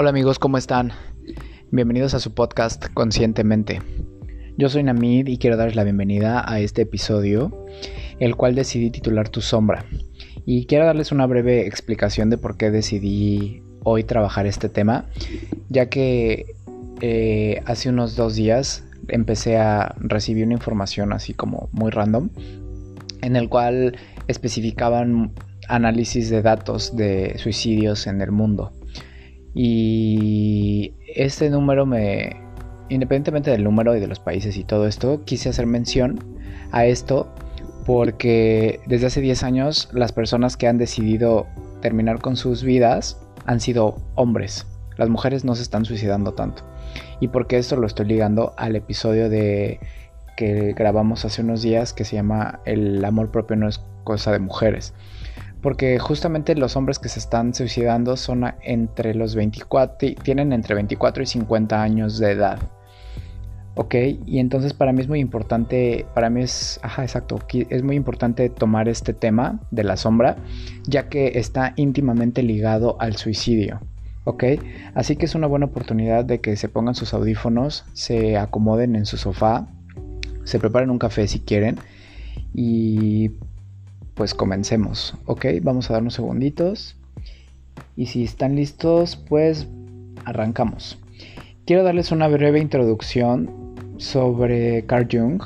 Hola amigos, ¿cómo están? Bienvenidos a su podcast Conscientemente. Yo soy Namid y quiero darles la bienvenida a este episodio, el cual decidí titular Tu sombra. Y quiero darles una breve explicación de por qué decidí hoy trabajar este tema, ya que eh, hace unos dos días empecé a recibir una información así como muy random, en el cual especificaban análisis de datos de suicidios en el mundo. Y este número me, independientemente del número y de los países y todo esto, quise hacer mención a esto porque desde hace 10 años las personas que han decidido terminar con sus vidas han sido hombres. Las mujeres no se están suicidando tanto. Y porque esto lo estoy ligando al episodio de que grabamos hace unos días que se llama El amor propio no es cosa de mujeres porque justamente los hombres que se están suicidando son entre los 24, tienen entre 24 y 50 años de edad. ¿Ok? Y entonces para mí es muy importante, para mí es, ajá, exacto, es muy importante tomar este tema de la sombra, ya que está íntimamente ligado al suicidio. ¿Ok? Así que es una buena oportunidad de que se pongan sus audífonos, se acomoden en su sofá, se preparen un café si quieren y pues comencemos. Ok, vamos a dar unos segunditos. Y si están listos, pues arrancamos. Quiero darles una breve introducción sobre Carl Jung.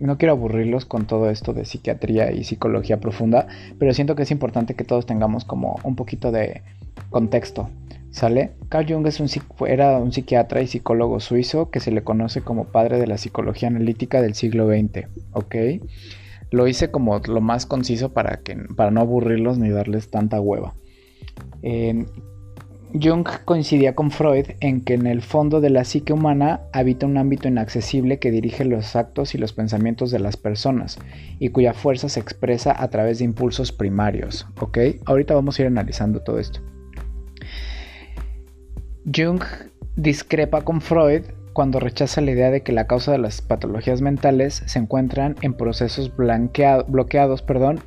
No quiero aburrirlos con todo esto de psiquiatría y psicología profunda, pero siento que es importante que todos tengamos como un poquito de contexto. ¿Sale? Carl Jung es un, era un psiquiatra y psicólogo suizo que se le conoce como padre de la psicología analítica del siglo XX. ¿Ok? Lo hice como lo más conciso para, que, para no aburrirlos ni darles tanta hueva. Jung coincidía con Freud en que en el fondo de la psique humana habita un ámbito inaccesible que dirige los actos y los pensamientos de las personas y cuya fuerza se expresa a través de impulsos primarios. ¿Ok? Ahorita vamos a ir analizando todo esto. Jung discrepa con Freud cuando rechaza la idea de que la causa de las patologías mentales se encuentran en procesos bloqueados perdón,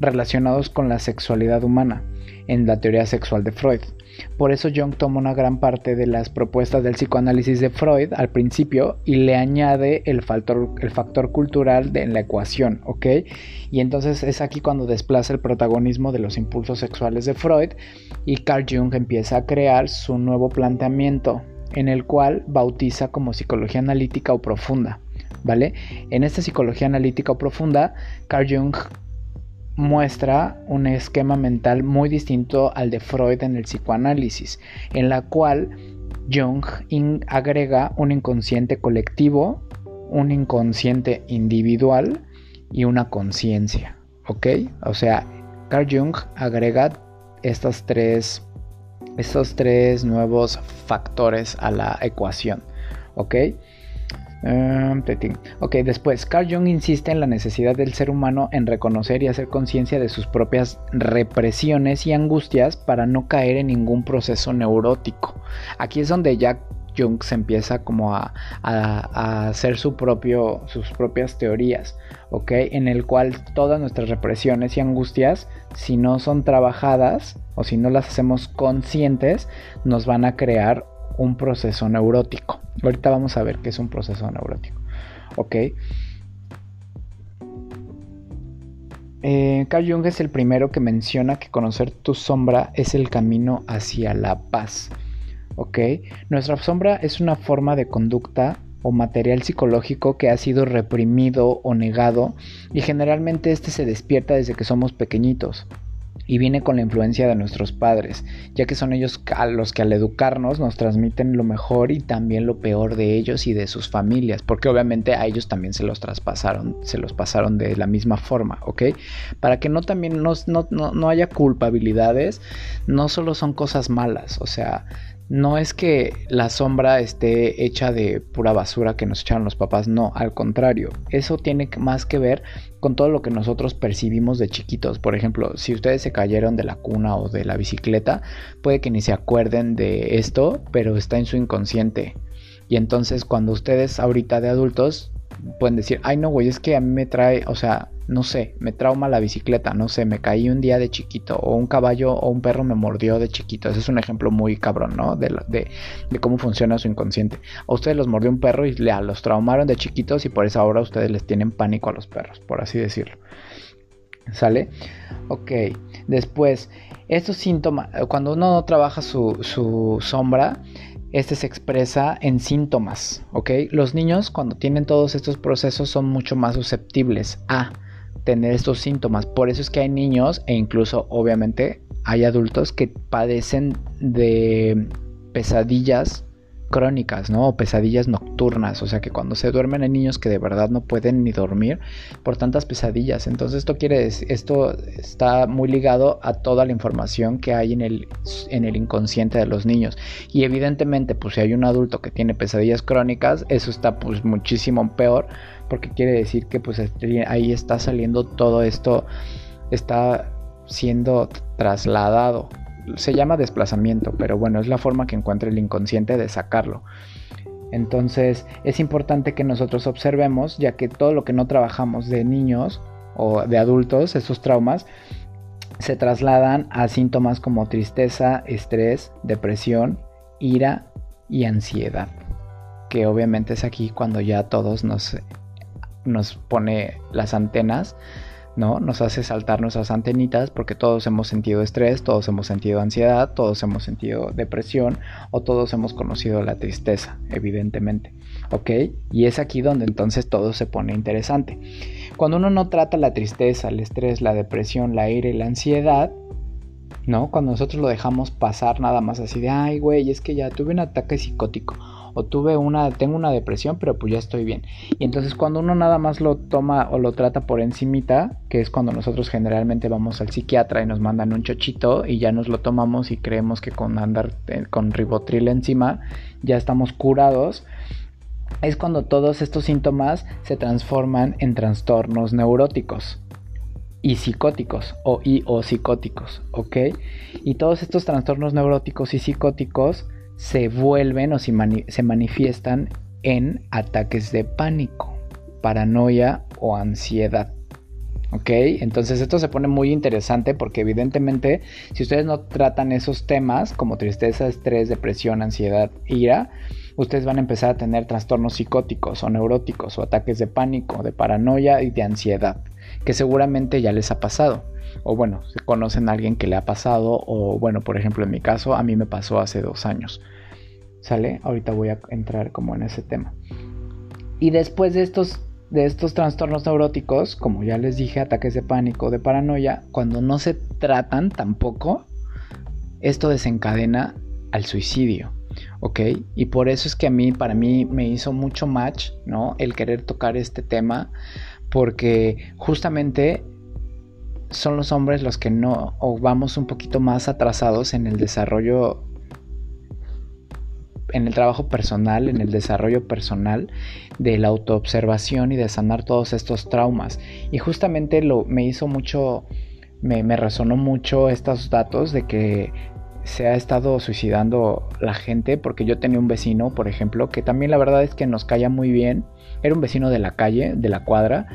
relacionados con la sexualidad humana, en la teoría sexual de Freud. Por eso Jung toma una gran parte de las propuestas del psicoanálisis de Freud al principio y le añade el factor, cultural de, en la ecuación, ¿ok? Y entonces es aquí cuando desplaza el protagonismo de los impulsos sexuales de Freud y Carl Jung empieza a crear su nuevo planteamiento en el cual bautiza como psicología analítica o profunda, ¿vale? En esta psicología analítica o profunda, Carl Jung muestra un esquema mental muy distinto al de Freud en el psicoanálisis, en la cual Jung agrega un inconsciente colectivo, un inconsciente individual y una conciencia, ¿ok? O sea, Carl Jung agrega estas tres estos tres nuevos factores a la ecuación. ¿Ok? Um, ok, después, Carl Jung insiste en la necesidad del ser humano en reconocer y hacer conciencia de sus propias represiones y angustias para no caer en ningún proceso neurótico. Aquí es donde ya Jung se empieza como a, hacer su propio, sus propias teorías. En el cual todas nuestras represiones y angustias, si no son trabajadas o si no las hacemos conscientes, nos van a crear un proceso neurótico. Ahorita vamos a ver qué es un proceso neurótico. Eh, Carl Jung es el primero que menciona que conocer tu sombra es el camino hacia la paz. ¿Ok? Nuestra sombra es una forma de conducta o material psicológico que ha sido reprimido o negado y generalmente este se despierta desde que somos pequeñitos y viene con la influencia de nuestros padres, ya que son ellos a los que al educarnos nos transmiten lo mejor y también lo peor de ellos y de sus familias, porque obviamente a ellos también se los traspasaron, se los pasaron de la misma forma, ¿ok? Para que no también no, no, no haya culpabilidades, no solo son cosas malas, o sea, no es que la sombra esté hecha de pura basura que nos echaron los papás, no, al contrario, eso tiene más que ver con todo lo que nosotros percibimos de chiquitos. Por ejemplo, si ustedes se cayeron de la cuna o de la bicicleta, puede que ni se acuerden de esto, pero está en su inconsciente. Y entonces cuando ustedes ahorita de adultos pueden decir, ay no, güey, es que a mí me trae, o sea, no sé, me trauma la bicicleta, no sé, me caí un día de chiquito, o un caballo o un perro me mordió de chiquito. Ese es un ejemplo muy cabrón, ¿no? De, de, cómo funciona su inconsciente. A ustedes los mordió un perro y ya, los traumaron de chiquitos y por eso ahora ustedes les tienen pánico a los perros, por así decirlo. ¿Sale? Ok, después, estos síntomas, cuando uno no trabaja su, su sombra, este se expresa en síntomas, ¿ok? Los niños cuando tienen todos estos procesos son mucho más susceptibles a tener estos síntomas. Por eso es que hay niños e incluso obviamente hay adultos que padecen de pesadillas crónicas, ¿no? O pesadillas nocturnas, o sea que cuando se duermen hay niños que de verdad no pueden ni dormir por tantas pesadillas. Entonces esto quiere decir, esto está muy ligado a toda la información que hay en el, en el inconsciente de los niños. Y evidentemente, pues si hay un adulto que tiene pesadillas crónicas, eso está pues muchísimo peor, porque quiere decir que pues ahí está saliendo todo esto, está siendo trasladado se llama desplazamiento, pero bueno, es la forma que encuentra el inconsciente de sacarlo. Entonces es importante que nosotros observemos, ya que todo lo que no trabajamos de niños o de adultos, esos traumas, se trasladan a síntomas como tristeza, estrés, depresión, ira y ansiedad. Que obviamente es aquí cuando ya todos nos, nos pone las antenas ¿no? Nos hace saltar nuestras antenitas porque todos hemos sentido estrés, todos hemos sentido ansiedad, todos hemos sentido depresión o todos hemos conocido la tristeza, evidentemente, ¿ok? Y es aquí donde entonces todo se pone interesante. Cuando uno no trata la tristeza, el estrés, la depresión, la ira y la ansiedad, ¿no? Cuando nosotros lo dejamos pasar nada más así de, ay, güey, es que ya tuve un ataque psicótico o tuve una, tengo una depresión, pero pues ya estoy bien. Y entonces cuando uno nada más lo toma o lo trata por encimita, que es cuando nosotros generalmente vamos al psiquiatra y nos mandan un chochito y ya nos lo tomamos y creemos que con andar eh, con ribotril encima ya estamos curados, es cuando todos estos síntomas se transforman en trastornos neuróticos y psicóticos o y o psicóticos, ¿ok? Y todos estos trastornos neuróticos y psicóticos se vuelven o se, manifiestan en ataques de pánico, paranoia o ansiedad. ¿Ok? Entonces esto se pone muy interesante porque evidentemente si ustedes no tratan esos temas como tristeza, estrés, depresión, ansiedad, ira, ustedes van a empezar a tener trastornos psicóticos o neuróticos o ataques de pánico, de paranoia y de ansiedad, que seguramente ya les ha pasado o bueno, se conocen a alguien que le ha pasado, o bueno, por ejemplo, en mi caso, a mí me pasó hace dos años. ¿Sale? Ahorita voy a entrar como en ese tema. Y después de estos, de estos trastornos neuróticos, como ya les dije, ataques de pánico, de paranoia, cuando no se tratan tampoco, esto desencadena al suicidio. ¿ok? Y por eso es que a mí, para mí, me hizo mucho match, ¿no? El querer tocar este tema, porque justamente son los hombres los que no, o vamos un poquito más atrasados en el desarrollo, en el trabajo personal, en el desarrollo personal de la autoobservación y de sanar todos estos traumas. Y justamente lo me hizo mucho, me, resonó mucho estos datos de que se ha estado suicidando la gente porque yo tenía un vecino, por ejemplo, que también la verdad es que nos caía muy bien. Era un vecino de la calle, de la cuadra,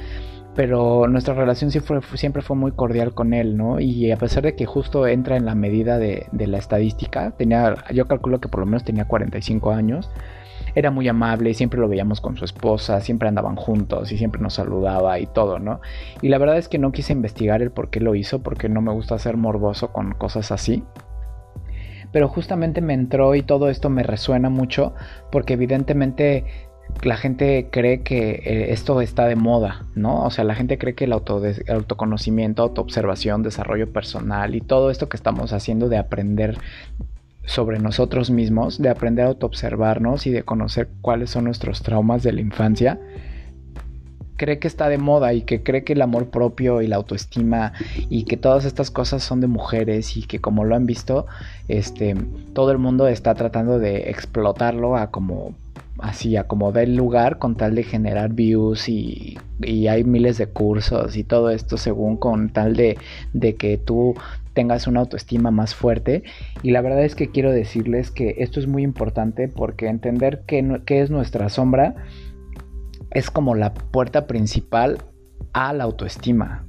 pero nuestra relación siempre fue, muy cordial con él, ¿no? Y a pesar de que justo entra en la medida de, la estadística, tenía, yo calculo que por lo menos tenía 45 años, era muy amable, siempre lo veíamos con su esposa, siempre andaban juntos y siempre nos saludaba y todo, ¿no? Y la verdad es que no quise investigar el por qué lo hizo, porque no me gusta ser morboso con cosas así. Pero justamente me entró y todo esto me resuena mucho porque evidentemente la gente cree que eh, esto está de moda, ¿no? O sea, la gente cree que el, autoconocimiento, autoobservación, desarrollo personal y todo esto que estamos haciendo de aprender sobre nosotros mismos, de aprender a autoobservarnos y de conocer cuáles son nuestros traumas de la infancia, cree que está de moda y que cree que el amor propio y la autoestima y que todas estas cosas son de mujeres y que como lo han visto, este, todo el mundo está tratando de explotarlo a como así acomoda el lugar con tal de generar views y, hay miles de cursos y todo esto según con tal de, de que tú tengas una autoestima más fuerte. Y la verdad es que quiero decirles que esto es muy importante porque entender qué, es nuestra sombra es como la puerta principal a la autoestima,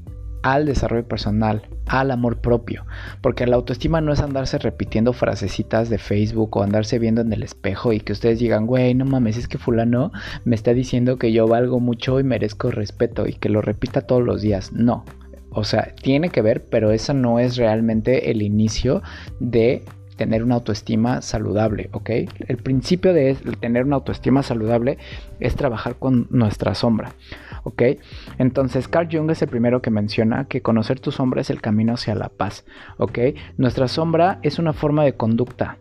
al desarrollo personal, al amor propio. Porque la autoestima no es andarse repitiendo frasecitas de Facebook o andarse viendo en el espejo y que ustedes digan, güey, no mames, es que fulano me está diciendo que yo valgo mucho y merezco respeto y que lo repita todos los días. No. O sea, tiene que ver, pero eso no es realmente el inicio de tener una autoestima saludable, ¿ok? El principio de tener una autoestima saludable es trabajar con nuestra sombra. ¿ok? Entonces Carl Jung es el primero que menciona que conocer tu sombra es el camino hacia la paz, ¿ok? Nuestra sombra es una forma de conducta,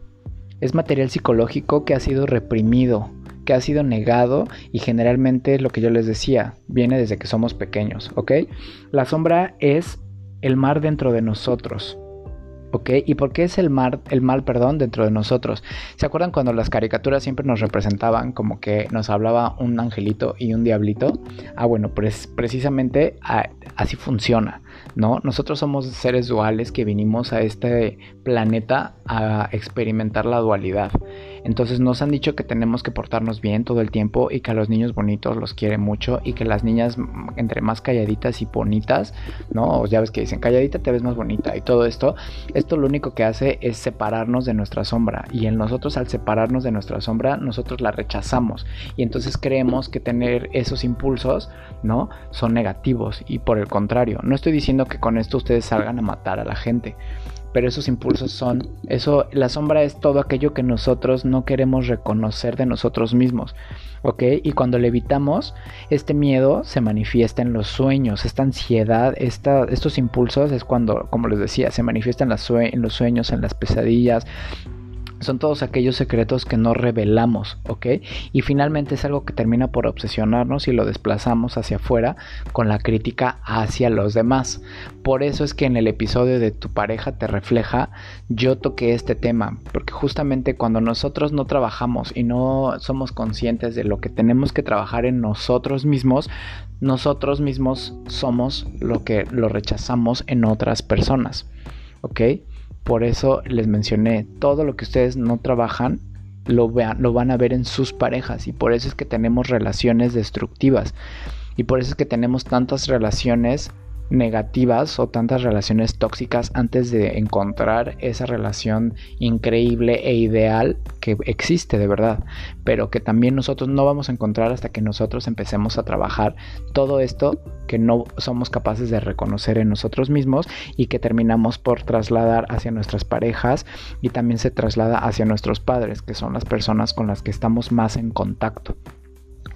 es material psicológico que ha sido reprimido, que ha sido negado y generalmente lo que yo les decía viene desde que somos pequeños, ¿ok? La sombra es el mar dentro de nosotros, ¿Y por qué es el mal, perdón, dentro de nosotros? ¿Se acuerdan cuando las caricaturas siempre nos representaban como que nos hablaba un angelito y un diablito? Ah, bueno, pues precisamente así funciona, ¿no? Nosotros somos seres duales que vinimos a este planeta a experimentar la dualidad. Entonces nos han dicho que tenemos que portarnos bien todo el tiempo y que a los niños bonitos los quiere mucho y que las niñas entre más calladitas y bonitas, ¿no? Ya ves que dicen calladita te ves más bonita y todo esto, esto lo único que hace es separarnos de nuestra sombra y en nosotros al separarnos de nuestra sombra nosotros la rechazamos y entonces creemos que tener esos impulsos, ¿no? Son negativos y por el contrario, no estoy diciendo que con esto ustedes salgan a matar a la gente pero esos impulsos son, eso, la sombra es todo aquello que nosotros no queremos reconocer de nosotros mismos, ¿ok? Y cuando le evitamos, este miedo se manifiesta en los sueños, esta ansiedad, esta, estos impulsos es cuando, como les decía, se manifiesta en, en los sueños, en las pesadillas, son todos aquellos secretos que no revelamos, ¿ok? Y finalmente es algo que termina por obsesionarnos y lo desplazamos hacia afuera con la crítica hacia los demás. Por eso es que en el episodio de tu pareja te refleja, yo toqué este tema, porque justamente cuando nosotros no trabajamos y no somos conscientes de lo que tenemos que trabajar en nosotros mismos, nosotros mismos somos lo que lo rechazamos en otras personas, ¿ok? Por eso les mencioné, todo lo que ustedes no trabajan lo, vean, lo van a ver en sus parejas y por eso es que tenemos relaciones destructivas y por eso es que tenemos tantas relaciones negativas o tantas relaciones tóxicas antes de encontrar esa relación increíble e ideal que existe de verdad, pero que también nosotros no vamos a encontrar hasta que nosotros empecemos a trabajar todo esto que no somos capaces de reconocer en nosotros mismos y que terminamos por trasladar hacia nuestras parejas y también se traslada hacia nuestros padres, que son las personas con las que estamos más en contacto.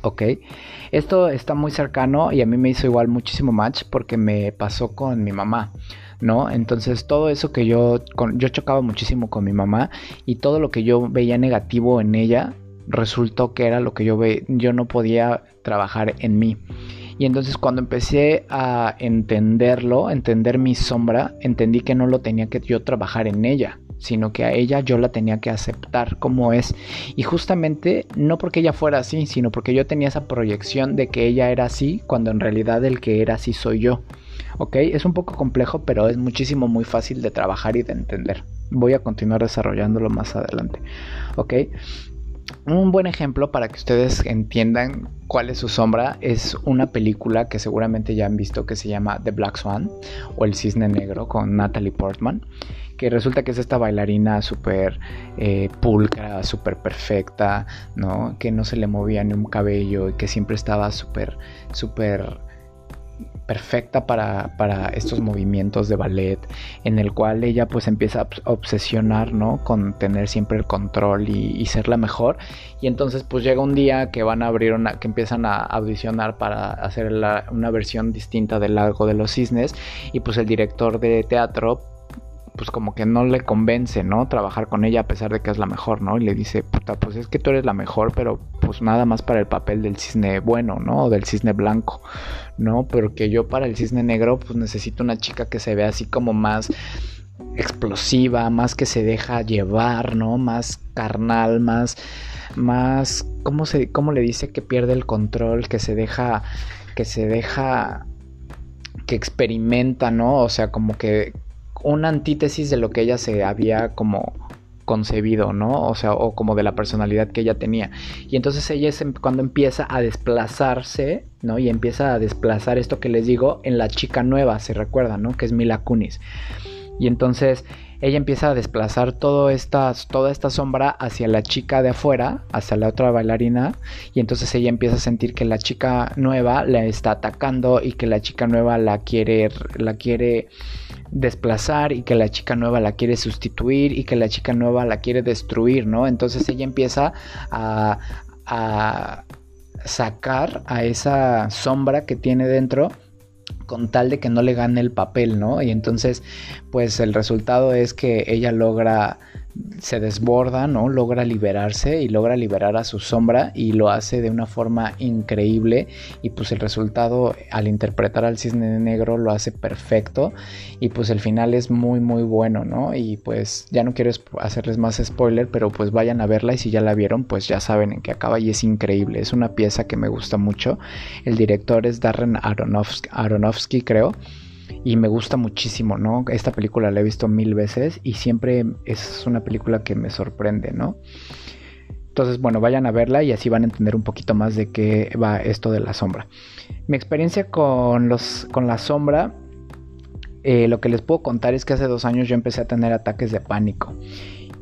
¿Ok? Esto está muy cercano y a mí me hizo igual muchísimo match porque me pasó con mi mamá. ¿no? Entonces todo eso que yo, yo chocaba muchísimo con mi mamá y todo lo que yo veía negativo en ella resultó que era lo que yo, ve, yo no podía trabajar en mí. Y entonces cuando empecé a entenderlo, entender mi sombra, entendí que no lo tenía que yo trabajar en ella, sino que a ella yo la tenía que aceptar como es. Y justamente no porque ella fuera así, sino porque yo tenía esa proyección de que ella era así, cuando en realidad el que era así soy yo. ¿Ok? Es un poco complejo, pero es muchísimo muy fácil de trabajar y de entender. Voy a continuar desarrollándolo más adelante. ¿Ok? Un buen ejemplo para que ustedes entiendan cuál es su sombra es una película que seguramente ya han visto que se llama The Black Swan o El Cisne Negro con Natalie Portman que resulta que es esta bailarina súper eh, pulcra, súper perfecta, ¿no? Que no se le movía ni un cabello y que siempre estaba súper, súper perfecta para, para, estos movimientos de ballet en el cual ella pues empieza a obsesionar no con tener siempre el control y, ser la mejor y entonces pues llega un día que van a abrir una que empiezan a audicionar para hacer una versión distinta del lago de los cisnes y pues el director de teatro pues como que no le convence, ¿no? Trabajar con ella a pesar de que es la mejor, ¿no? Y le dice, puta, pues es que tú eres la mejor, pero pues nada más para el papel del cisne bueno, ¿no? O del cisne blanco, ¿no? Pero que yo para el cisne negro, pues necesito una chica que se vea así como más explosiva, más que se deja llevar, ¿no? Más carnal, más, más, ¿cómo se, cómo le dice que pierde el control, que se deja, que se deja, que experimenta, ¿no? O sea, como que una antítesis de lo que ella se había como concebido, ¿no? O sea, o como de la personalidad que ella tenía. Y entonces ella es em, cuando empieza a desplazarse, ¿no? Y empieza a desplazar esto que les digo en la chica nueva, se recuerda, ¿no? Que es Mila Kunis. Y entonces ella empieza a desplazar toda esta sombra hacia la chica de afuera, hacia la otra bailarina, y entonces ella empieza a sentir que la chica nueva la está atacando y que la chica nueva la quiere, la quiere desplazar y que la chica nueva la quiere sustituir y que la chica nueva la quiere destruir, ¿no? Entonces ella empieza a, a sacar a esa sombra que tiene dentro con tal de que no le gane el papel, ¿no? Y entonces, pues el resultado es que ella logra se desborda, ¿no? Logra liberarse y logra liberar a su sombra y lo hace de una forma increíble y pues el resultado al interpretar al cisne negro lo hace perfecto y pues el final es muy muy bueno, ¿no? Y pues ya no quiero hacerles más spoiler, pero pues vayan a verla y si ya la vieron pues ya saben en qué acaba y es increíble, es una pieza que me gusta mucho. El director es Darren Aronofsky, Aronofsky creo y me gusta muchísimo, ¿no? Esta película la he visto mil veces y siempre es una película que me sorprende, ¿no? Entonces, bueno, vayan a verla y así van a entender un poquito más de qué va esto de la sombra. Mi experiencia con, los, con la sombra, eh, lo que les puedo contar es que hace dos años yo empecé a tener ataques de pánico.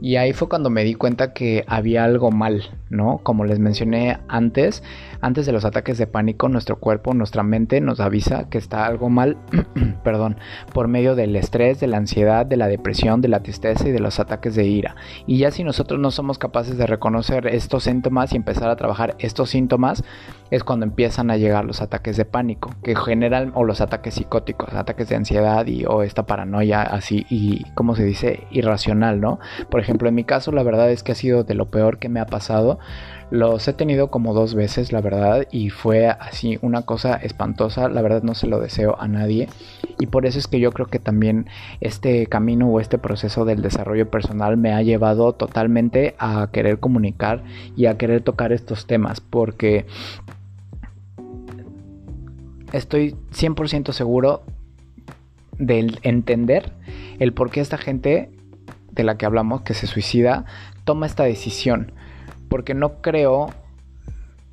Y ahí fue cuando me di cuenta que había algo mal, ¿no? Como les mencioné antes, antes de los ataques de pánico, nuestro cuerpo, nuestra mente nos avisa que está algo mal, perdón, por medio del estrés, de la ansiedad, de la depresión, de la tristeza y de los ataques de ira. Y ya si nosotros no somos capaces de reconocer estos síntomas y empezar a trabajar estos síntomas, es cuando empiezan a llegar los ataques de pánico, que general o los ataques psicóticos, ataques de ansiedad y o esta paranoia así y como se dice irracional, ¿no? Por ejemplo, en mi caso la verdad es que ha sido de lo peor que me ha pasado. Los he tenido como dos veces, la verdad, y fue así una cosa espantosa. La verdad no se lo deseo a nadie. Y por eso es que yo creo que también este camino o este proceso del desarrollo personal me ha llevado totalmente a querer comunicar y a querer tocar estos temas. Porque estoy 100% seguro de entender el por qué esta gente de la que hablamos, que se suicida, toma esta decisión porque no creo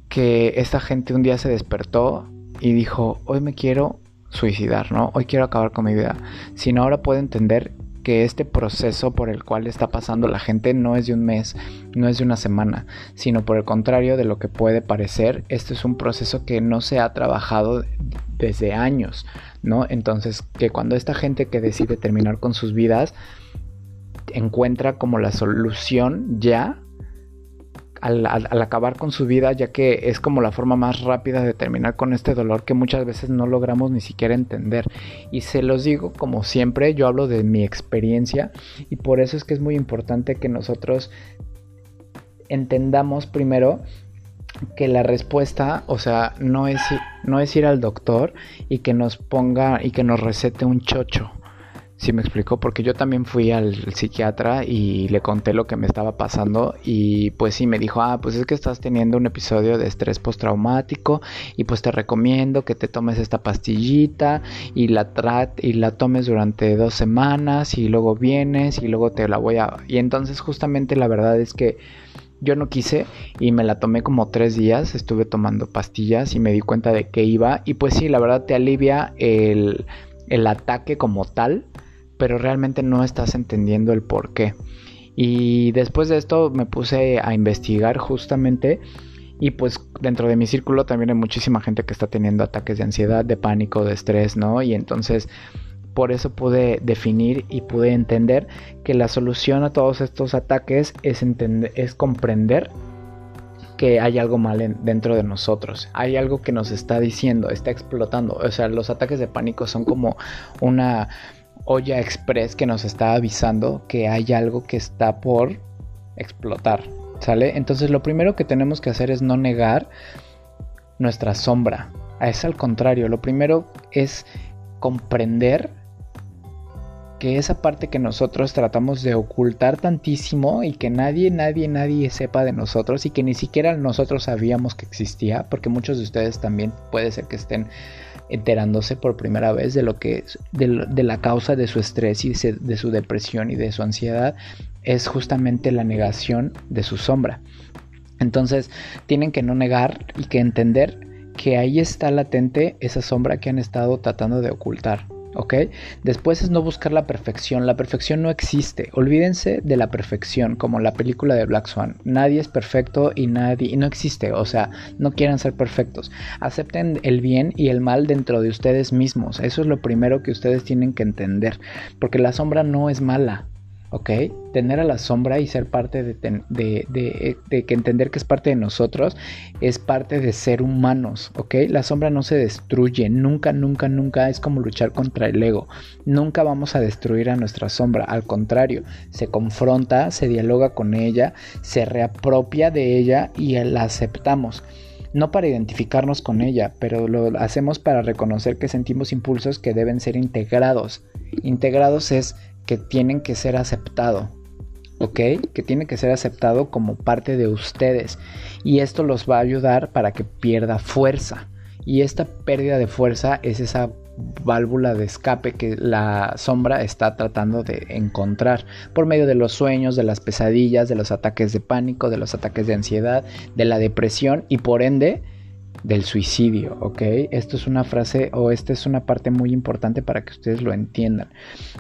que esta gente un día se despertó y dijo, hoy me quiero suicidar, ¿no? Hoy quiero acabar con mi vida. Sino ahora puedo entender que este proceso por el cual está pasando la gente no es de un mes, no es de una semana, sino por el contrario de lo que puede parecer, este es un proceso que no se ha trabajado desde años, ¿no? Entonces, que cuando esta gente que decide terminar con sus vidas encuentra como la solución ya al, acabar con su vida, ya que es como la forma más rápida de terminar con este dolor que muchas veces no logramos ni siquiera entender. Y se los digo como siempre, yo hablo de mi experiencia y por eso es que es muy importante que nosotros entendamos primero que la respuesta, o sea, no es, no es ir al doctor y que nos ponga y que nos recete un chocho. Sí me explicó, porque yo también fui al psiquiatra y le conté lo que me estaba pasando y pues sí me dijo, ah, pues es que estás teniendo un episodio de estrés postraumático y pues te recomiendo que te tomes esta pastillita y la y la tomes durante dos semanas y luego vienes y luego te la voy a... Y entonces justamente la verdad es que yo no quise y me la tomé como tres días, estuve tomando pastillas y me di cuenta de que iba y pues sí, la verdad te alivia el, el ataque como tal pero realmente no estás entendiendo el por qué. Y después de esto me puse a investigar justamente y pues dentro de mi círculo también hay muchísima gente que está teniendo ataques de ansiedad, de pánico, de estrés, ¿no? Y entonces por eso pude definir y pude entender que la solución a todos estos ataques es, entender, es comprender que hay algo mal dentro de nosotros, hay algo que nos está diciendo, está explotando, o sea, los ataques de pánico son como una olla express que nos está avisando que hay algo que está por explotar, ¿sale? Entonces lo primero que tenemos que hacer es no negar nuestra sombra. Es al contrario, lo primero es comprender que esa parte que nosotros tratamos de ocultar tantísimo y que nadie, nadie, nadie sepa de nosotros y que ni siquiera nosotros sabíamos que existía, porque muchos de ustedes también puede ser que estén enterándose por primera vez de lo que de, la causa de su estrés y de su depresión y de su ansiedad es justamente la negación de su sombra. Entonces tienen que no negar y que entender que ahí está latente esa sombra que han estado tratando de ocultar. ¿Ok? Después es no buscar la perfección. La perfección no existe. Olvídense de la perfección, como la película de Black Swan. Nadie es perfecto y nadie y no existe. O sea, no quieran ser perfectos. Acepten el bien y el mal dentro de ustedes mismos. Eso es lo primero que ustedes tienen que entender. Porque la sombra no es mala. ¿Ok? Tener a la sombra y ser parte de, de, que entender que es parte de nosotros es parte de ser humanos, ¿ok? La sombra no se destruye, nunca, nunca, nunca es como luchar contra el ego. Nunca vamos a destruir a nuestra sombra, al contrario, se confronta, se dialoga con ella, se reapropia de ella y la aceptamos no para identificarnos con ella, pero lo hacemos para reconocer que sentimos impulsos que deben ser integrados. Integrados es que tienen que ser aceptado, ¿ok? Que tiene que ser aceptado como parte de ustedes. Y esto los va a ayudar para que pierda fuerza. Y esta pérdida de fuerza es esa válvula de escape que la sombra está tratando de encontrar por medio de los sueños, de las pesadillas, de los ataques de pánico, de los ataques de ansiedad, de la depresión y por ende del suicidio, ¿ok? Esto es una frase o esta es una parte muy importante para que ustedes lo entiendan.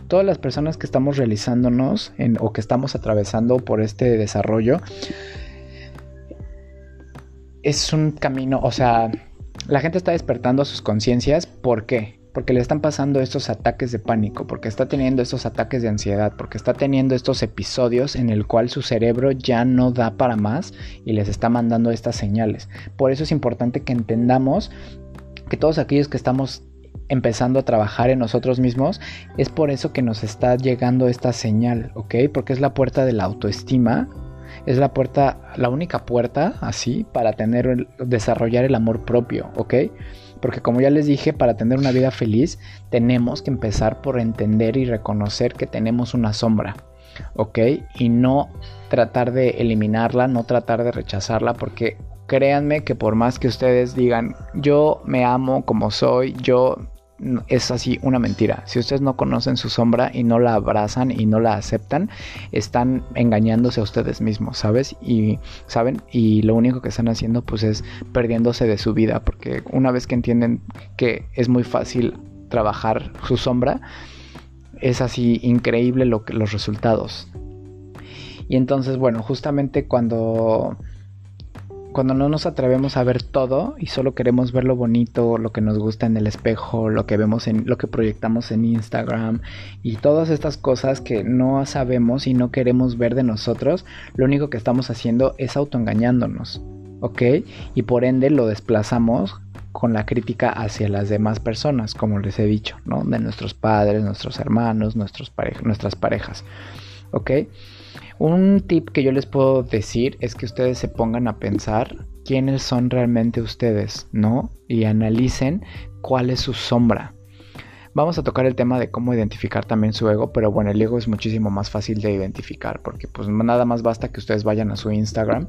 Todas las personas que estamos realizándonos o que estamos atravesando por este desarrollo, es un camino, o sea, la gente está despertando sus conciencias, ¿por qué? Porque le están pasando estos ataques de pánico, porque está teniendo estos ataques de ansiedad, porque está teniendo estos episodios en el cual su cerebro ya no da para más y les está mandando estas señales. Por eso es importante que entendamos que todos aquellos que estamos empezando a trabajar en nosotros mismos, es por eso que nos está llegando esta señal, ¿ok? Porque es la puerta de la autoestima, es la puerta, la única puerta así para tener, desarrollar el amor propio, ¿ok? Porque como ya les dije, para tener una vida feliz tenemos que empezar por entender y reconocer que tenemos una sombra. ¿Ok? Y no tratar de eliminarla, no tratar de rechazarla, porque créanme que por más que ustedes digan, yo me amo como soy, yo es así una mentira. Si ustedes no conocen su sombra y no la abrazan y no la aceptan, están engañándose a ustedes mismos, ¿sabes? Y saben, y lo único que están haciendo pues es perdiéndose de su vida, porque una vez que entienden que es muy fácil trabajar su sombra, es así increíble lo que los resultados. Y entonces, bueno, justamente cuando cuando no nos atrevemos a ver todo y solo queremos ver lo bonito, lo que nos gusta en el espejo, lo que vemos en lo que proyectamos en Instagram y todas estas cosas que no sabemos y no queremos ver de nosotros, lo único que estamos haciendo es autoengañándonos, ¿ok? Y por ende lo desplazamos con la crítica hacia las demás personas, como les he dicho, ¿no? De nuestros padres, nuestros hermanos, nuestros nuestras parejas, ¿ok? Un tip que yo les puedo decir es que ustedes se pongan a pensar quiénes son realmente ustedes, ¿no? Y analicen cuál es su sombra. Vamos a tocar el tema de cómo identificar también su ego, pero bueno, el ego es muchísimo más fácil de identificar porque pues nada más basta que ustedes vayan a su Instagram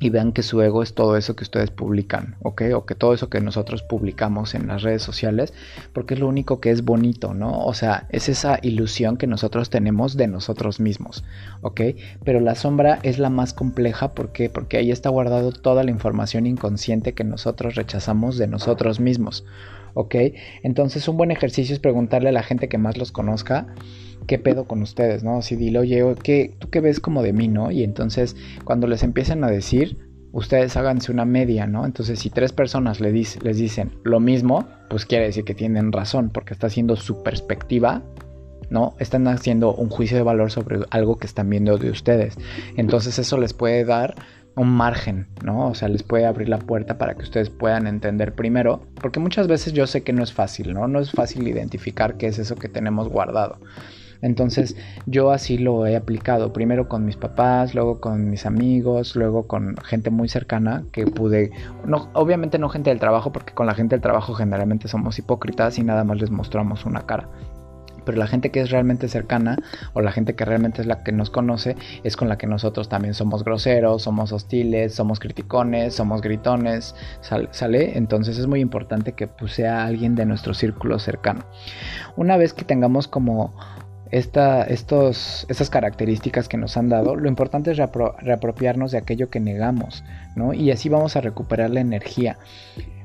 y vean que su ego es todo eso que ustedes publican, ¿ok? O que todo eso que nosotros publicamos en las redes sociales, porque es lo único que es bonito, ¿no? O sea, es esa ilusión que nosotros tenemos de nosotros mismos, ¿ok? Pero la sombra es la más compleja, ¿por qué? Porque ahí está guardado toda la información inconsciente que nosotros rechazamos de nosotros mismos, ¿ok? Entonces un buen ejercicio es preguntarle a la gente que más los conozca, qué pedo con ustedes, ¿no? Si dile, oye, ¿qué, ¿tú qué ves como de mí, ¿no? Y entonces cuando les empiecen a decir, ustedes háganse una media, ¿no? Entonces si tres personas les, les dicen lo mismo, pues quiere decir que tienen razón, porque está haciendo su perspectiva, ¿no? Están haciendo un juicio de valor sobre algo que están viendo de ustedes. Entonces eso les puede dar un margen, ¿no? O sea, les puede abrir la puerta para que ustedes puedan entender primero, porque muchas veces yo sé que no es fácil, ¿no? No es fácil identificar qué es eso que tenemos guardado. Entonces yo así lo he aplicado, primero con mis papás, luego con mis amigos, luego con gente muy cercana que pude, no, obviamente no gente del trabajo, porque con la gente del trabajo generalmente somos hipócritas y nada más les mostramos una cara pero la gente que es realmente cercana o la gente que realmente es la que nos conoce es con la que nosotros también somos groseros, somos hostiles, somos criticones, somos gritones, ¿sale? Entonces es muy importante que pues, sea alguien de nuestro círculo cercano. Una vez que tengamos como esta, estos, estas características que nos han dado, lo importante es reapropiarnos de aquello que negamos, ¿no? Y así vamos a recuperar la energía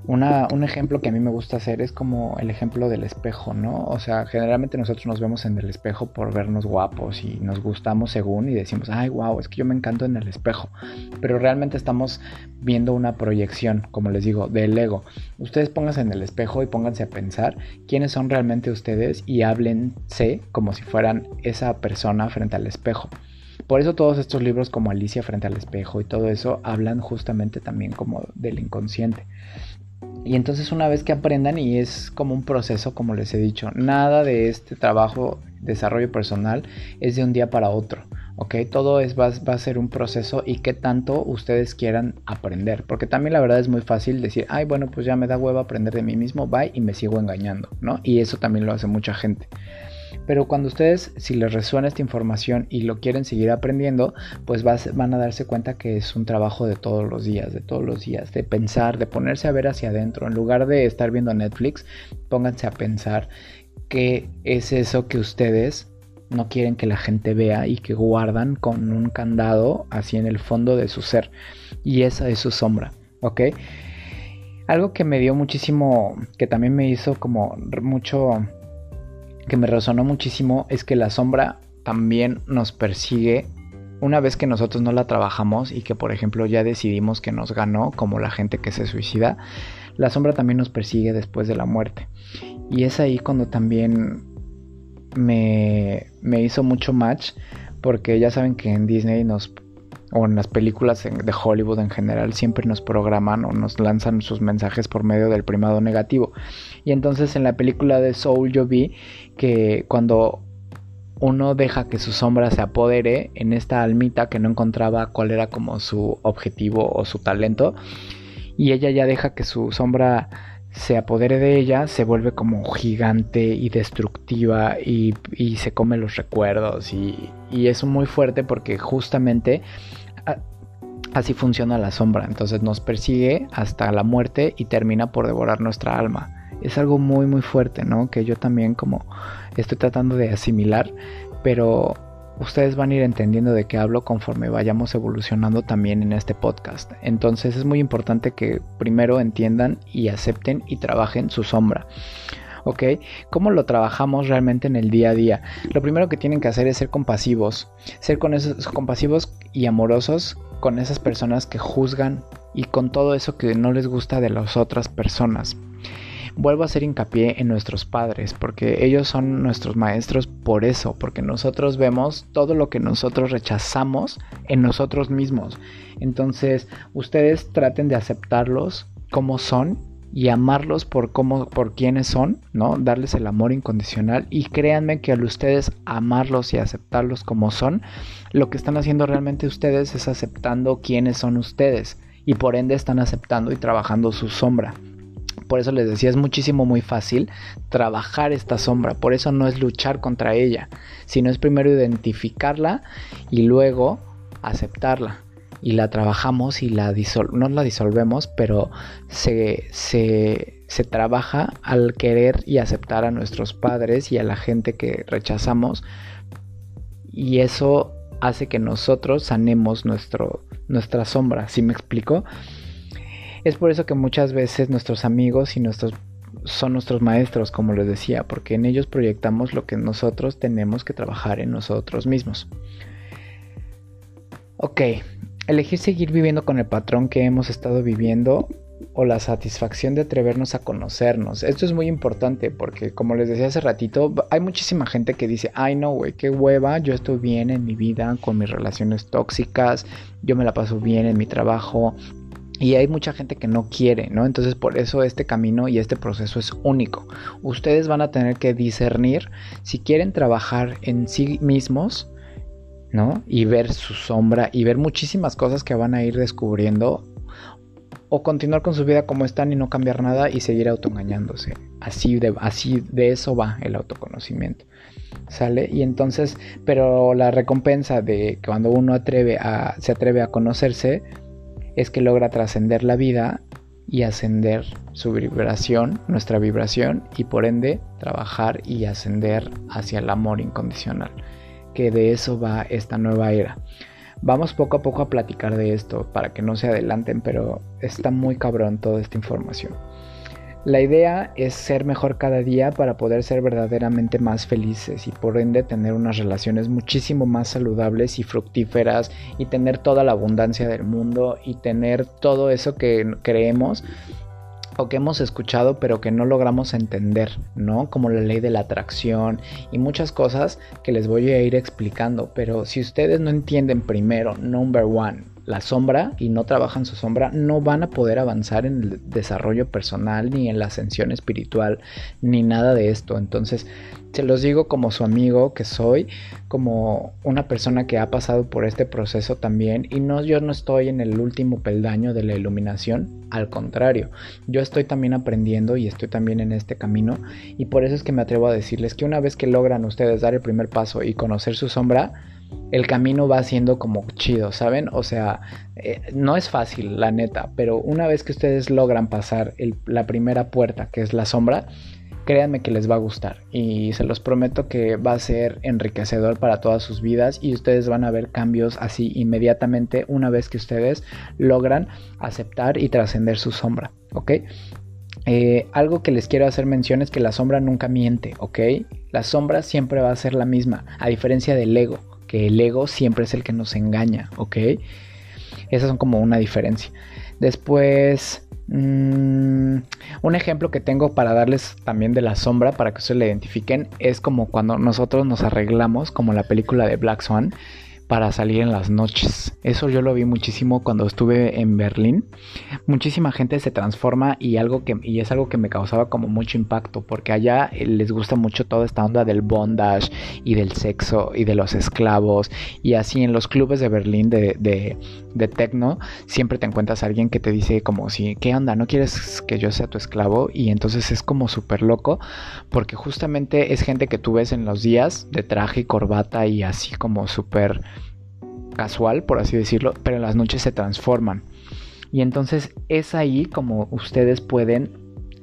un ejemplo que a mí me gusta hacer es como el ejemplo del espejo, ¿no? O sea, generalmente nosotros nos vemos en el espejo por vernos guapos y nos gustamos según y decimos, ay, wow, es que yo me encanto en el espejo. Pero realmente estamos viendo una proyección, como les digo, del ego. Ustedes pónganse en el espejo y pónganse a pensar quiénes son realmente ustedes y háblense como si fueran esa persona frente al espejo. Por eso todos estos libros como Alicia frente al espejo y todo eso hablan justamente también como del inconsciente. Y entonces una vez que aprendan, y es como un proceso, como les he dicho, nada de este trabajo, desarrollo personal, es de un día para otro. ¿ok? Todo es, va, va, a ser un proceso y qué tanto ustedes quieran aprender. Porque también la verdad es muy fácil decir, ay, bueno, pues ya me da huevo aprender de mí mismo, bye, y me sigo engañando, ¿no? Y eso también lo hace mucha gente. Pero cuando ustedes, si les resuena esta información y lo quieren seguir aprendiendo, pues van a darse cuenta que es un trabajo de todos los días, de todos los días, de pensar, de ponerse a ver hacia adentro. En lugar de estar viendo Netflix, pónganse a pensar qué es eso que ustedes no quieren que la gente vea y que guardan con un candado así en el fondo de su ser. Y esa es su sombra, ¿ok? Algo que me dio muchísimo, que también me hizo como mucho que me resonó muchísimo es que la sombra también nos persigue una vez que nosotros no la trabajamos y que por ejemplo ya decidimos que nos ganó, como la gente que se suicida, la sombra también nos persigue después de la muerte. Y es ahí cuando también me, me hizo mucho match, porque ya saben que en Disney nos o en las películas de Hollywood en general siempre nos programan o nos lanzan sus mensajes por medio del primado negativo. Y entonces en la película de Soul yo vi que cuando uno deja que su sombra se apodere en esta almita que no encontraba cuál era como su objetivo o su talento y ella ya deja que su sombra se apodere de ella, se vuelve como gigante y destructiva y, se come los recuerdos y, y es muy fuerte porque justamente Así funciona la sombra, entonces nos persigue hasta la muerte y termina por devorar nuestra alma. Es algo muy muy fuerte, ¿no? Que yo también como estoy tratando de asimilar, pero ustedes van a ir entendiendo de qué hablo conforme vayamos evolucionando también en este podcast. Entonces es muy importante que primero entiendan y acepten y trabajen su sombra. ¿ok? ¿Cómo lo trabajamos realmente en el día a día? Lo primero que tienen que hacer es ser compasivos, ser con esos compasivos y amorosos con esas personas que juzgan y con todo eso que no les gusta de las otras personas. Vuelvo a hacer hincapié en nuestros padres, porque ellos son nuestros maestros por eso, porque nosotros vemos todo lo que nosotros rechazamos en nosotros mismos. Entonces, ustedes traten de aceptarlos como son y amarlos por cómo, por quienes son, ¿no? Darles el amor incondicional y créanme que al ustedes amarlos y aceptarlos como son, lo que están haciendo realmente ustedes es aceptando quiénes son ustedes y por ende están aceptando y trabajando su sombra. Por eso les decía, es muchísimo muy fácil trabajar esta sombra. Por eso no es luchar contra ella, sino es primero identificarla y luego aceptarla y la trabajamos y la no la disolvemos, pero se, se, se trabaja al querer y aceptar a nuestros padres y a la gente que rechazamos y eso hace que nosotros sanemos nuestro, nuestra sombra, ¿sí me explico? Es por eso que muchas veces nuestros amigos y nuestros son nuestros maestros, como les decía, porque en ellos proyectamos lo que nosotros tenemos que trabajar en nosotros mismos. Ok, elegir seguir viviendo con el patrón que hemos estado viviendo o la satisfacción de atrevernos a conocernos. Esto es muy importante porque como les decía hace ratito, hay muchísima gente que dice, ay no, güey, qué hueva, yo estoy bien en mi vida con mis relaciones tóxicas, yo me la paso bien en mi trabajo. Y hay mucha gente que no quiere, ¿no? Entonces por eso este camino y este proceso es único. Ustedes van a tener que discernir si quieren trabajar en sí mismos ¿no? Y ver su sombra y ver muchísimas cosas que van a ir descubriendo o continuar con su vida como están y no cambiar nada y seguir autoengañándose. Así de, así de eso va el autoconocimiento. ¿Sale? Y entonces, pero la recompensa de cuando uno atreve a, se atreve a conocerse es que logra trascender la vida y ascender su vibración, nuestra vibración, y por ende trabajar y ascender hacia el amor incondicional. Que de eso va esta nueva era. Vamos poco a poco a platicar de esto para que no se adelanten, pero está muy cabrón toda esta información. La idea es ser mejor cada día para poder ser verdaderamente más felices y por ende tener unas relaciones muchísimo más saludables y fructíferas y tener toda la abundancia del mundo y tener todo eso que creemos o que hemos escuchado pero que no logramos entender, ¿no? Como la ley de la atracción y muchas cosas que les voy a ir explicando, pero si ustedes no entienden primero, number one, la sombra y no trabajan su sombra, no van a poder avanzar en el desarrollo personal, ni en la ascensión espiritual, ni nada de esto. Entonces, se los digo como su amigo que soy, como una persona que ha pasado por este proceso también. Y no, yo no estoy en el último peldaño de la iluminación, al contrario, yo estoy también aprendiendo y estoy también en este camino. Y por eso es que me atrevo a decirles que una vez que logran ustedes dar el primer paso y conocer su sombra, el camino va siendo como chido, ¿saben? O sea, eh, no es fácil, la neta, pero una vez que ustedes logran pasar la primera puerta, que es la sombra, créanme que les va a gustar y se los prometo que va a ser enriquecedor para todas sus vidas y ustedes van a ver cambios así inmediatamente una vez que ustedes logran aceptar y trascender su sombra, ¿ok? Eh, algo que les quiero hacer mención es que la sombra nunca miente, ¿ok? La sombra siempre va a ser la misma, a diferencia del ego el ego siempre es el que nos engaña, ¿ok? Esas son como una diferencia. Después, mm, un ejemplo que tengo para darles también de la sombra, para que ustedes la identifiquen, es como cuando nosotros nos arreglamos, como la película de Black Swan, para salir en las noches. Eso yo lo vi muchísimo cuando estuve en Berlín. Muchísima gente se transforma y algo que y es algo que me causaba como mucho impacto porque allá eh, les gusta mucho toda esta onda del bondage y del sexo y de los esclavos y así en los clubes de Berlín de, de, techno siempre te encuentras a alguien que te dice como si qué onda no quieres que yo sea tu esclavo y entonces es como súper loco porque justamente es gente que tú ves en los días de traje y corbata y así como súper casual, por así decirlo, pero en las noches se transforman. Y entonces es ahí como ustedes pueden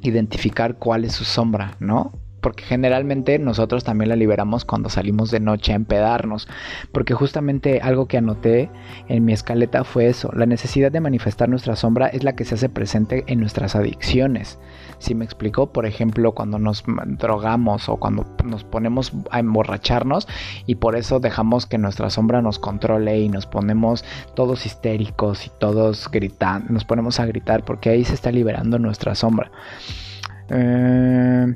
identificar cuál es su sombra, ¿no? Porque generalmente nosotros también la liberamos cuando salimos de noche a empedarnos, porque justamente algo que anoté en mi escaleta fue eso, la necesidad de manifestar nuestra sombra es la que se hace presente en nuestras adicciones. Si me explicó, por ejemplo, cuando nos drogamos o cuando nos ponemos a emborracharnos y por eso dejamos que nuestra sombra nos controle y nos ponemos todos histéricos y todos gritando, nos ponemos a gritar porque ahí se está liberando nuestra sombra. Eh,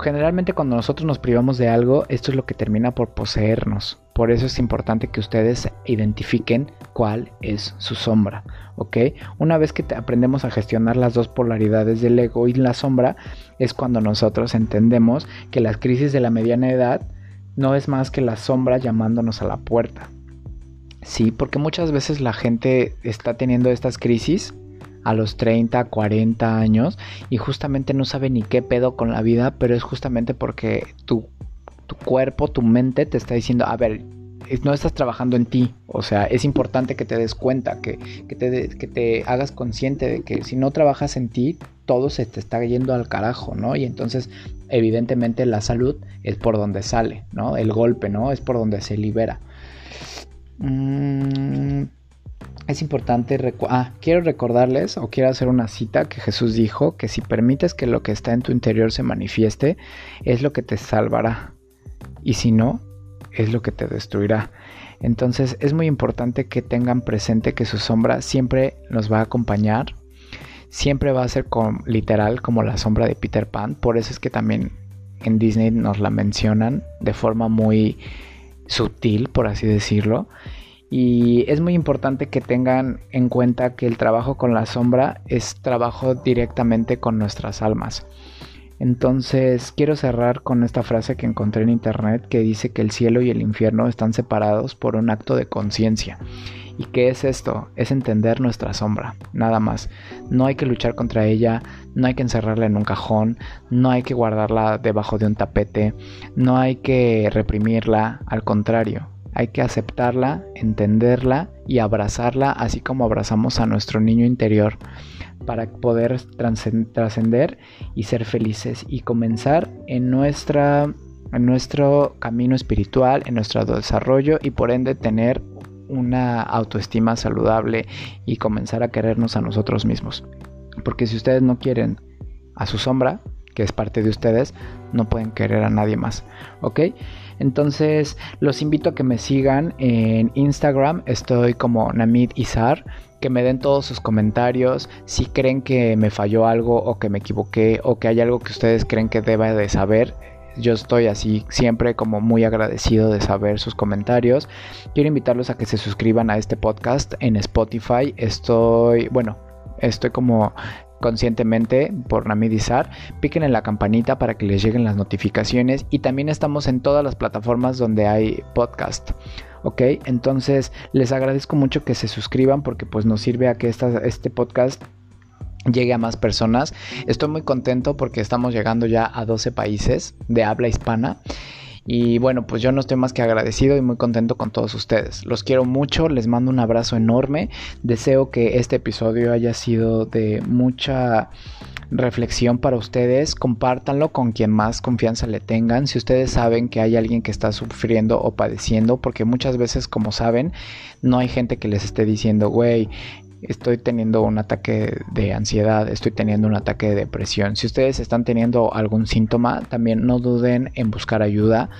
generalmente cuando nosotros nos privamos de algo, esto es lo que termina por poseernos. Por eso es importante que ustedes identifiquen cuál es su sombra, ¿ok? Una vez que aprendemos a gestionar las dos polaridades del ego y la sombra, es cuando nosotros entendemos que las crisis de la mediana edad no es más que la sombra llamándonos a la puerta. Sí, porque muchas veces la gente está teniendo estas crisis a los 30, 40 años y justamente no sabe ni qué pedo con la vida, pero es justamente porque tu, tu cuerpo, tu mente te está diciendo, a ver, no estás trabajando en ti. O sea, es importante que te des cuenta, que, que, te, que, te, hagas consciente de que si no trabajas en ti, todo se te está yendo al carajo, ¿no? Y entonces, evidentemente, la salud es por donde sale, ¿no? El golpe, ¿no? Es por donde se libera. Mmm es importante, ah, quiero recordarles o quiero hacer una cita que Jesús dijo, que si permites que lo que está en tu interior se manifieste, es lo que te salvará. Y si no, es lo que te destruirá. Entonces es muy importante que tengan presente que su sombra siempre nos va a acompañar, siempre va a ser literal como la sombra de Peter Pan, por eso es que también en Disney nos la mencionan de forma muy sutil, por así decirlo. Y es muy importante que tengan en cuenta que el trabajo con la sombra es trabajo directamente con nuestras almas. Entonces quiero cerrar con esta frase que encontré en internet que dice que el cielo y el infierno están separados por un acto de conciencia. ¿Y qué es esto? Es entender nuestra sombra, nada más. No hay que luchar contra ella, no hay que encerrarla en un cajón, no hay que guardarla debajo de un tapete, no hay que reprimirla, al contrario, hay que aceptarla, entenderla y abrazarla así como abrazamos a nuestro niño interior. para poder trascender y ser felices y comenzar en nuestra en nuestro camino espiritual, en nuestro desarrollo y por ende tener una autoestima saludable y comenzar a querernos a nosotros mismos. Porque si ustedes no quieren a su sombra, que es parte de ustedes, no pueden querer a nadie más. ¿Ok? Entonces los invito a que me sigan en Instagram. Estoy como Namid Izar. Que me den todos sus comentarios. Si creen que me falló algo o que me equivoqué o que hay algo que ustedes creen que deba de saber. Yo estoy así siempre como muy agradecido de saber sus comentarios. Quiero invitarlos a que se suscriban a este podcast en Spotify. Estoy, bueno, estoy como conscientemente por Namidizar, piquen en la campanita para que les lleguen las notificaciones y también estamos en todas las plataformas donde hay podcast. Ok, entonces les agradezco mucho que se suscriban porque pues nos sirve a que este podcast llegue a más personas. Estoy muy contento porque estamos llegando ya a 12 países de habla hispana. Y bueno, pues yo no estoy más que agradecido y muy contento con todos ustedes. Los quiero mucho, les mando un abrazo enorme. Deseo que este episodio haya sido de mucha reflexión para ustedes. Compártanlo con quien más confianza le tengan. Si ustedes saben que hay alguien que está sufriendo o padeciendo, porque muchas veces, como saben, no hay gente que les esté diciendo, güey, estoy teniendo un ataque de ansiedad, estoy teniendo un ataque de depresión. Si ustedes están teniendo algún síntoma, también no duden en buscar ayuda.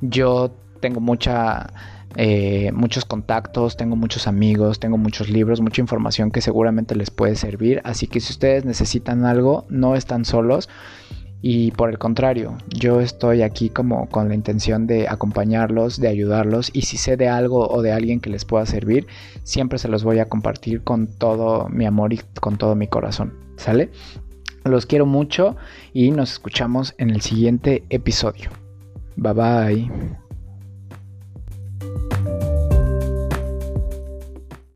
Yo tengo. Eh, muchos contactos, tengo muchos amigos, tengo muchos libros, mucha información que seguramente les puede servir. Así que si ustedes necesitan algo, no están solos. Y por el contrario, yo estoy aquí como con la intención de acompañarlos, de ayudarlos y si sé de algo o de alguien que les pueda servir, siempre se los voy a compartir con todo mi amor y con todo mi corazón. ¿Sale? Los quiero mucho y nos escuchamos en el siguiente episodio. Bye bye.